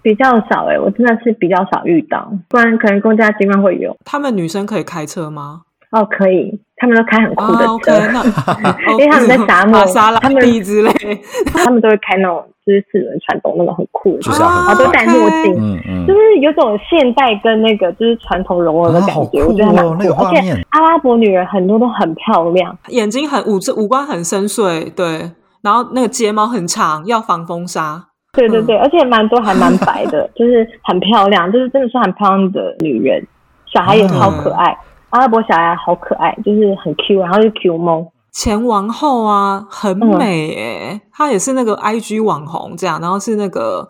比较少哎，我真的是比较少遇到，不然可能公家机关会有。他们女生可以开车吗？哦，可以，他们都开很酷的车，<laughs> 因为他们在沙漠，他们之类，<laughs> 他们都会开那种就是四轮传动那种很酷的，然后都戴墨镜，嗯嗯，就是有种现代跟那个就是传统融合的感觉，我觉得蛮酷。而且阿拉伯女人很多都很漂亮，眼睛很五五官很深邃，对，然后那个睫毛很长，要防风沙，对对对，而且蛮多还蛮白的，<laughs> 就是很漂亮，就是真的是很漂亮的女人，小孩也超可爱。阿拉伯小孩好可爱，就是很 Q，然后是 Q 萌。前王后啊，很美诶，她也是那个 IG 网红这样，然后是那个，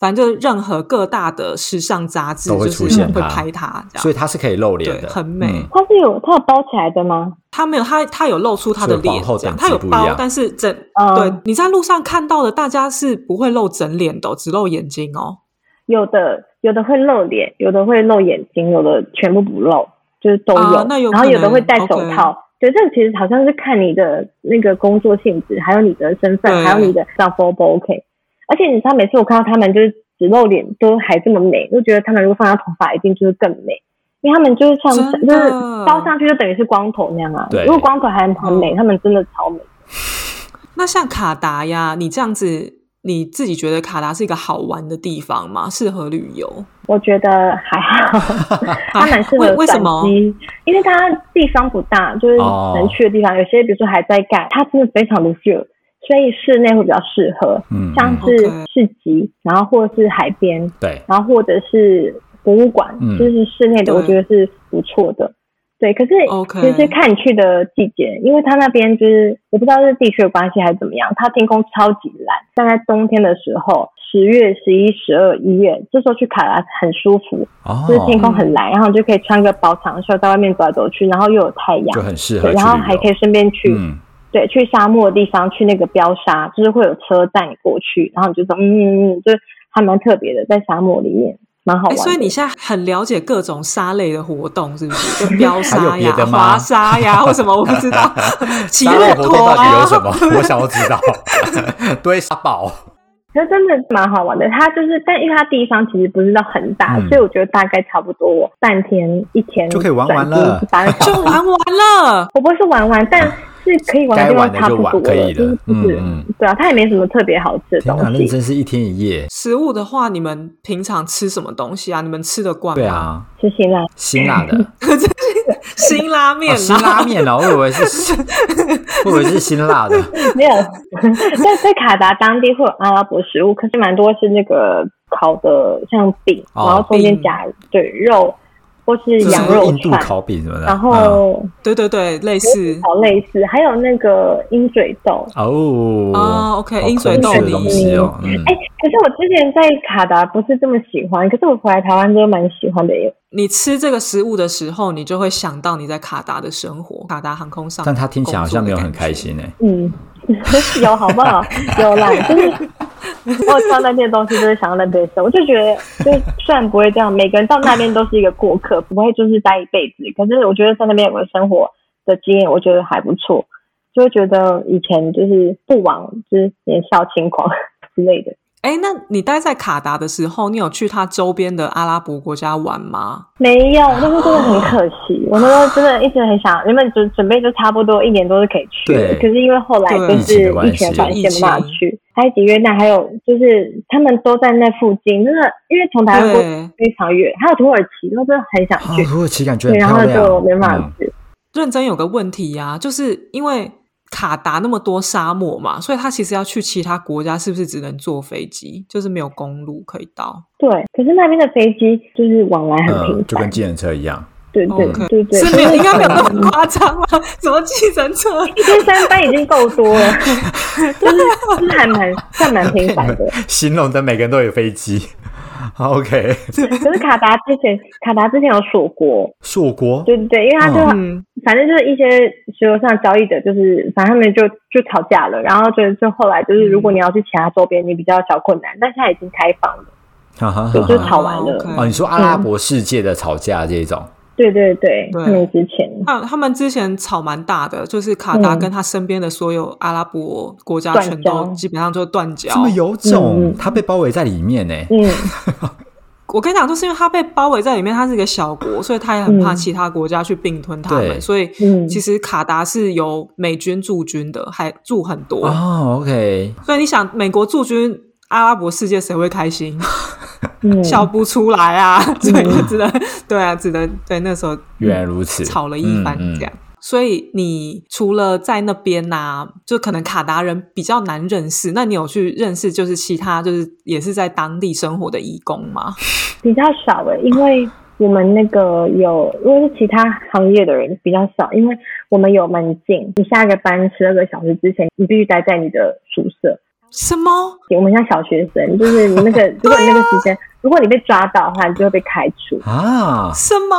反正就任何各大的时尚杂志都会出现会拍她，所以她是可以露脸的，很美。她是有她有包起来的吗？她没有，她她有露出她的脸，这样她有包，但是整对你在路上看到的，大家是不会露整脸的，只露眼睛哦。有的有的会露脸，有的会露眼睛，有的全部不露。就是都有，然后有的会戴手套。对，这个其实好像是看你的那个工作性质，还有你的身份，还有你的上 f o 不 OK。而且你知道，每次我看到他们就是只露脸都还这么美，就觉得他们如果放下头发，一定就是更美。因为他们就是像就是包上去就等于是光头那样啊。如果光头还很美，他们真的超美。那像卡达呀，你这样子。你自己觉得卡达是一个好玩的地方吗？适合旅游？我觉得还好，<laughs> 它蛮适合为什么，因为它地方不大，就是能去的地方有些，比如说还在盖，它真的非常的 feel，所以室内会比较适合，嗯，像是市集，然后或者是海边，对，然后或者是博物馆，就是室内的，我觉得是不错的。对，可是其实看你去的季节，因为它那边就是我不知道是地区的关系还是怎么样，它天空超级蓝。但在冬天的时候，十月、十一、十二、一月，这时候去卡拉很舒服，就是天空很蓝，然后你就可以穿个薄长袖在外面走来走去，然后又有太阳，就很适合。然后还可以顺便去，对，去沙漠的地方，去那个飙沙，就是会有车带你过去，然后你就说，嗯嗯嗯，就还蛮特别的，在沙漠里面。蛮好玩，所以你现在很了解各种沙类的活动，是不是？就飙 <laughs> 沙呀、滑沙呀，或什么我不知道。<laughs> 沙类活动到底有什么？我想要知道。<laughs> 堆沙堡，可是真的蛮好玩的。它就是，但因为它地方其实不是到很大，嗯所以我觉得大概差不多半天一天就可以玩完了。就玩完了。我不是玩完，但是可以玩的地方差不多该玩的就玩可以就是了不是嗯嗯对啊，它也没什么特别好吃的东西。那真是一天一夜。食物的话，你们平常吃什么东西啊？你们吃得惯吗？对，啊，吃辛辣，辛辣的。<laughs> <laughs> 辛拉面哦，辛。拉面哦，我以为是，<laughs> 我以为是辛辣的。没有在在卡达当地会有阿拉伯食物，可是蛮多是那个烤的像饼，哦然后中间饼夹对肉或是羊肉串，印度烤饼什么的。然嗯后对对对，类似。好类似，还有那个鹰嘴豆。哦哦，OK，鹰嘴豆的东西哦，嗯，哎、可是我之前在卡达不是这么喜欢，可是我回来台湾之后蛮喜欢的耶。你吃这个食物的时候，你就会想到你在卡达的生活，卡达航空上。但他听起来好像没有很开。心哎。嗯，<laughs> 有好不好？<laughs> 有啦，就是我知道那些东西，就是想要那边的生，我就觉得，就是虽然不会这样，每个人到那边都是一个过客，不会就是待一辈子。可是我觉得在那边有个生活的经验，我觉得还不错，就会觉得以前就是不枉，就是年少轻狂 <laughs> 之类的。哎，那你待在卡达的时候，你有去它周边的阿拉伯国家玩吗？没有，那时候真的很可惜。我那时候真的一直很想，原本准准备就差不多一年都是可以去的，可是因为后来就是疫情的关系，没办法去。埃及、约旦还有就是他们都在那附近，真的因为从台湾过，非常远，还有土耳其，都真的很想啊去，，土耳其感觉对，然后就没办法嗯去。认真有个问题呀、就是因为卡达那么多沙漠嘛，所以他其实要去其他国家，是不是只能坐飞机？就是没有公路可以到。对，可是那边的飞机就是往来很频嗯，就跟，计程车一样。对对对对，是没有，就是应该没有那么夸张吧。<laughs> 怎么计程车？一天三班已经够多了，<laughs> 就是就是还蛮算蛮频繁的。<laughs> 形容的每个人都有飞机。<laughs> OK，可是卡达之前，卡达之前有锁国，锁国？对对对，因为他就、嗯，反正就是一些石油上交易的，就是反正他们就就吵架了，然后就就后来就是如果你要去其他周边，你比较小困难，但现在已经开放了，哈哈就吵完了。哦，你说阿拉伯世界的吵架这种，对对对，对他们之前他他们之前吵蛮大的，就是卡达嗯跟他身边的所有阿拉伯国家全都基本上就断交这。么有种嗯，他被包围在里面呢。嗯 <laughs> 我跟你讲，就是因为他被包围在里面，他是一个小国，所以他也很怕嗯其他国家去并吞他对们。所以嗯其实卡达是有美军驻军的，还驻很多。哦，OK，所以你想，美国驻军，阿拉伯世界谁会开心？嗯，笑不出来啊！所以就只能对啊，只能对那时候原来如此，吵了一番这样。所以你除了在那边呐、就可能卡达人比较难认识，那你有去认识就是其他就是也是在当地生活的义工吗？比较少诶，因为我们那个有，如果是其他行业的人比较少，因为我们有门禁，你下个班十二个小时之前，你必须待在你的宿舍。什么？我们像小学生，就是你那个，<laughs> 如果你那个时间，如果你被抓到的话，你就会被开除。啊，什么？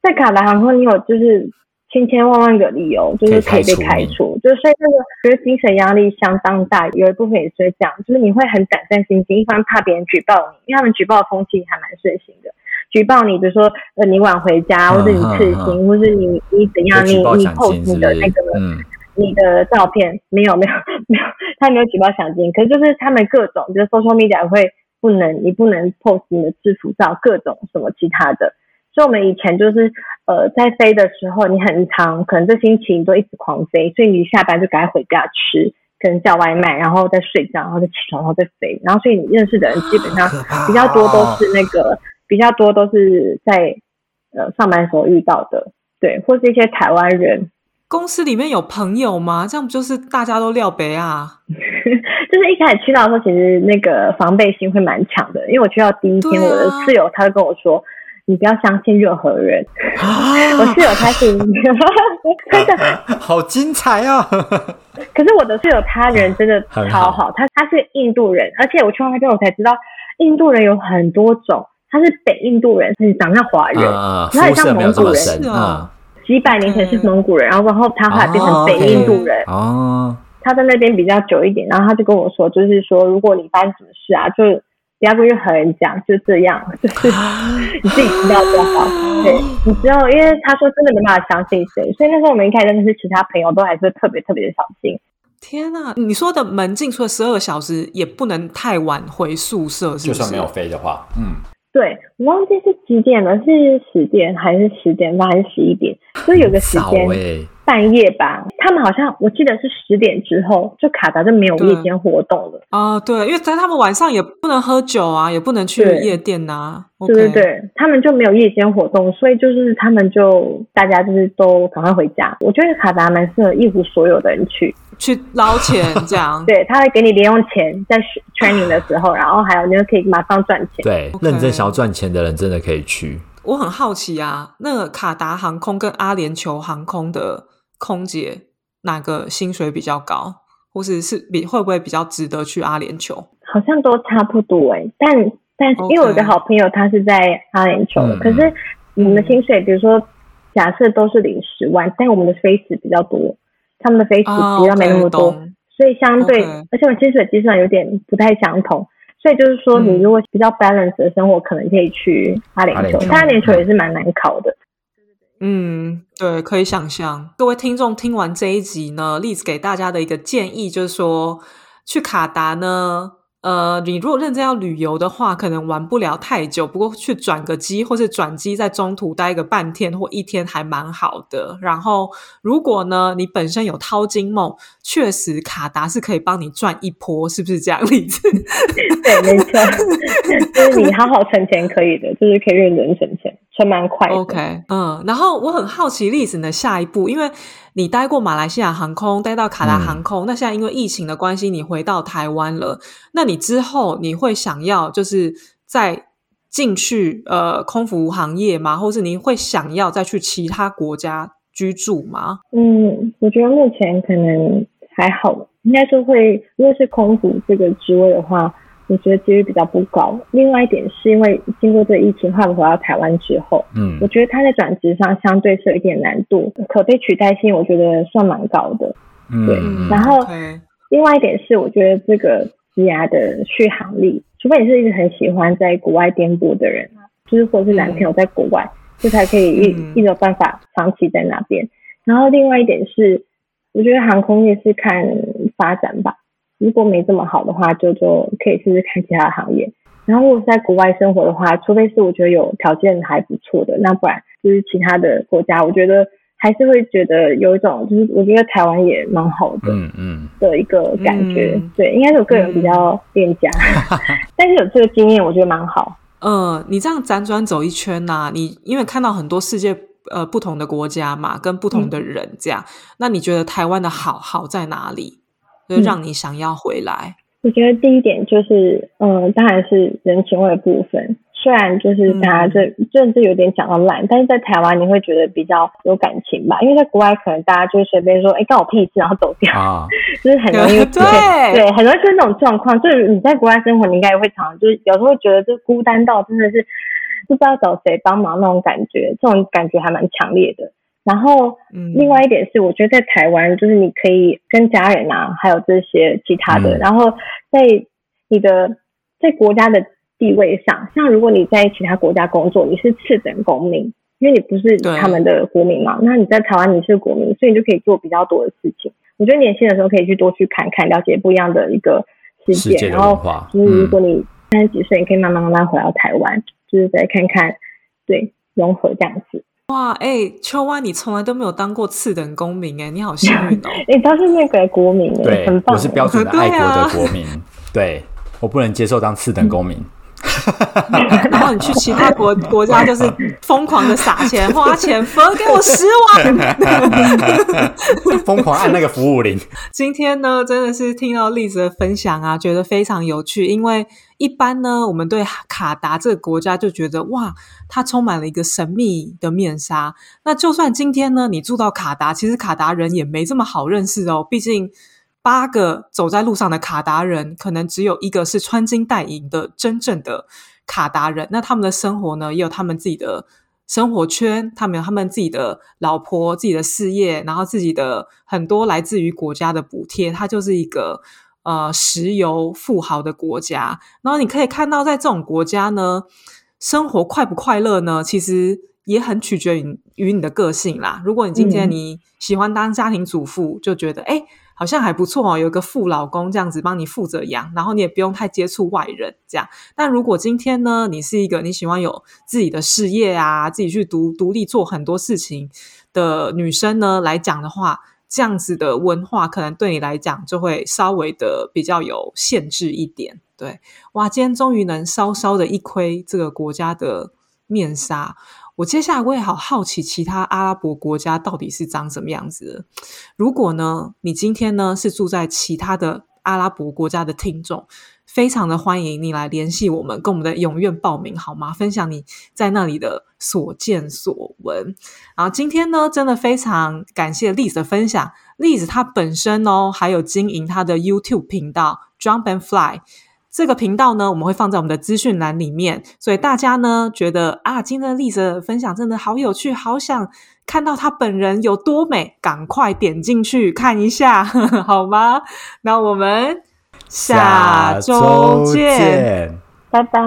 在卡达航空，你有就是千千万万个理由，就是可以被开除，就是所以那个觉得精神压力相当大，有一部分也是会这样，就是你会很胆战心惊，一方面怕别人举报你，因为他们举报的风气还蛮盛行的。举报你，比如说呃你晚回家，或者你刺青，或是你你怎样，你你有举报奖 post 金是不是你的那个？嗯，你的照片没有没有没有，他没有举报奖金，可是就是他们各种，就是 social media 会不能你不能 post 你的制服照，各种什么其他的。所以我们以前就是呃在飞的时候，你很长，可能这星期你都一直狂飞，所以你下班就赶快回家吃，可能叫外卖，然后再睡觉，然后再起床，然后再飞，然后所以你认识的人基本上比较多都是那个比较多都是在呃上班时候遇到的，对，或是一些台湾人。公司里面有朋友吗？这样不就是大家都廖北啊？<laughs> 就是一开始去到的时候，其实那个防备心会蛮强的，因为我去到第一天，啊我的室友他就跟我说：“你不要相信任何人。”我啊，<laughs> 室友他是 <laughs> 真的，好精彩啊！可是我的室友他人真的超好，他他是印度人，而且我去到那边我才知道，印度人有很多种，他是北印度人，是长像华人，嗯，他很像蒙古人，是嗯哦，几百年前是蒙古人，然后然后他后来变成北印度人，哦，他在那边比较久一点，然后他就跟我说，就是说，如果你发生什么事啊，就不要跟任何人讲，就这样，<laughs> 就是你自己知道就好。对，你知道，因为他说真的没办法相信谁，所以那时候我们一开始认识其他朋友都还是特别特别的小心。天呐，你说的门禁除了十二个小时，也不能太晚回宿舍，是不？就算没有飞的话，嗯，对我忘记是几点了，是十点还是十点半还是十一点？所以有个时间半夜吧，他们好像我记得是十点之后，就卡达就没有夜间活动了啊。对，因为在他们晚上也不能喝酒啊，也不能去夜店呐。对对对，他们就没有夜间活动，所以就是他们就大家就是都赶快回家。我觉得卡达蛮适合一无所有的人去。去捞钱这样，<laughs> 对他会给你零用钱在 training 的时候，然后还有你就可以马上赚钱。对，认真想要赚钱的人真的可以去。我很好奇啊，那个卡达航空跟阿联酋航空的空姐哪个薪水比较高，或是是比会不会比较值得去阿联酋？好像都差不多哎，但但是因为我的好朋友他是在阿联酋，可是我们的薪水，比如说假设都是领十万，但我们的飞时比较多。他们的飞时比较没那么多，所以相对，而且我薪水计算有点不太相同，所以就是说，你如果比较 balance 的生活，可能可以去阿联酋。阿联酋也是蛮难考的。嗯，对，可以想象。各位听众听完这一集呢，例子给大家的一个建议就是说，去卡达呢。呃，你如果认真要旅游的话，可能玩不了太久。不过去转个机，或是转机在中途待个半天或一天，还蛮好的。然后，如果呢，你本身有淘金梦，确实卡达是可以帮你赚一波，是不是这样例子？对，没错，<laughs> 就是你好好存钱可以的，就是可以认真存钱。还蛮快。OK，嗯，然后我很好奇例子的下一步，因为你待过马来西亚航空，待到卡达航空，那现在因为疫情的关系，你回到台湾了。那你之后你会想要就是再进去呃空服行业吗？或是你会想要再去其他国家居住吗？嗯，我觉得目前可能还好，应该说会，如果是空服这个职位的话。我觉得几率比较不高。另外一点是因为经过这疫情换回到台湾之后，嗯，我觉得他在转职上相对是有一点难度，可被取代性我觉得算蛮高的。嗯，对。然后另外一点是，我觉得这个职涯的续航力，除非你是一直很喜欢在国外颠簸的人啊，就是或者是男朋友在国外，就才可以一一直有办法长期在那边。然后另外一点是，我觉得航空业是看发展吧。如果没这么好的话，就就可以试试看其他行业。然后如果在国外生活的话，除非是我觉得有条件还不错的，那不然就是其他的国家，我觉得还是会觉得有一种，就是我觉得台湾也蛮好的，嗯嗯的一个感觉。对，应该是我个人比较恋家，<laughs> 但是有这个经验，我觉得蛮好。嗯，你这样辗转走一圈呐，你因为看到很多世界呃不同的国家嘛，跟不同的人这样，那你觉得台湾的好好在哪里？就让你想要回来。我觉得第一点就是，嗯，当然是人情味的部分。虽然就是大家这政治有点讲到烂，但是在台湾你会觉得比较有感情吧？因为在国外可能大家就随便说，哎，干我屁事，然后走掉，就是很容易 <laughs> 对对，很容易出现这种状况。就是你在国外生活，你应该也会常就是有时候会觉得就孤单到真的是不知道找谁帮忙那种感觉，这种感觉还蛮强烈的。然后，另外一点是，我觉得在台湾，就是你可以跟家人啊，还有这些其他的，然后在你的在国家的地位上，像如果你在其他国家工作，你是次等公民，因为你不是他们的国民嘛。那你在台湾你是国民，所以你就可以做比较多的事情。我觉得年轻的时候可以去多去看看，了解不一样的一个世界。然后，就是如果你三十几岁，你可以慢慢慢慢回到台湾，就是再看看，对，融合这样子。哇，哎，秋湾，你从来都没有当过次等公民，哎，你好幸运哦！<laughs> 哎，他是那个国民，对，很棒，我是标准的爱国的国民，<laughs> 对我不能接受当次等公民。<laughs> 然后你去其他国国家，就是疯狂的撒钱、花钱，分给我十万，<laughs> 疯狂按那个服务铃。今天呢，真的是听到栗子的分享啊，觉得非常有趣。因为一般呢，我们对卡达这个国家就觉得哇，它充满了一个神秘的面纱。那就算今天呢，你住到卡达，其实卡达人也没这么好认识哦，毕竟。八个走在路上的卡达人，可能只有一个是穿金戴银的真正的卡达人。那他们的生活呢，也有他们自己的生活圈，他们有他们自己的老婆、自己的事业，然后自己的很多来自于国家的补贴。它就是一个呃石油富豪的国家。然后你可以看到，在这种国家呢，生活快不快乐呢？其实。也很取决于于你的个性啦。如果你今天嗯你喜欢当家庭主妇，就觉得哎。诶好像还不错哦，有个副老公这样子帮你负责养，然后你也不用太接触外人这样。但如果今天呢，你是一个你喜欢有自己的事业啊，自己去独独立做很多事情的女生呢来讲的话，这样子的文化可能对你来讲就会稍微的比较有限制一点。对，哇，今天终于能稍稍的一窥这个国家的面纱。我接下来我也好好奇，其他阿拉伯国家到底是长什么样子。如果呢，你今天呢是住在其他的阿拉伯国家的听众，非常的欢迎你来联系我们，跟我们的永院报名好吗？分享你在那里的所见所闻。然后今天呢，真的非常感谢 Liz 的分享。Liz 她本身哦，还有经营她的 YouTube 频道 Jump and Fly。这个频道呢，我们会放在我们的资讯栏里面，所以大家呢觉得啊，今天的丽子分享真的好有趣，好想看到她本人有多美，赶快点进去看一下，<laughs> 好吗？那我们下周见。拜拜。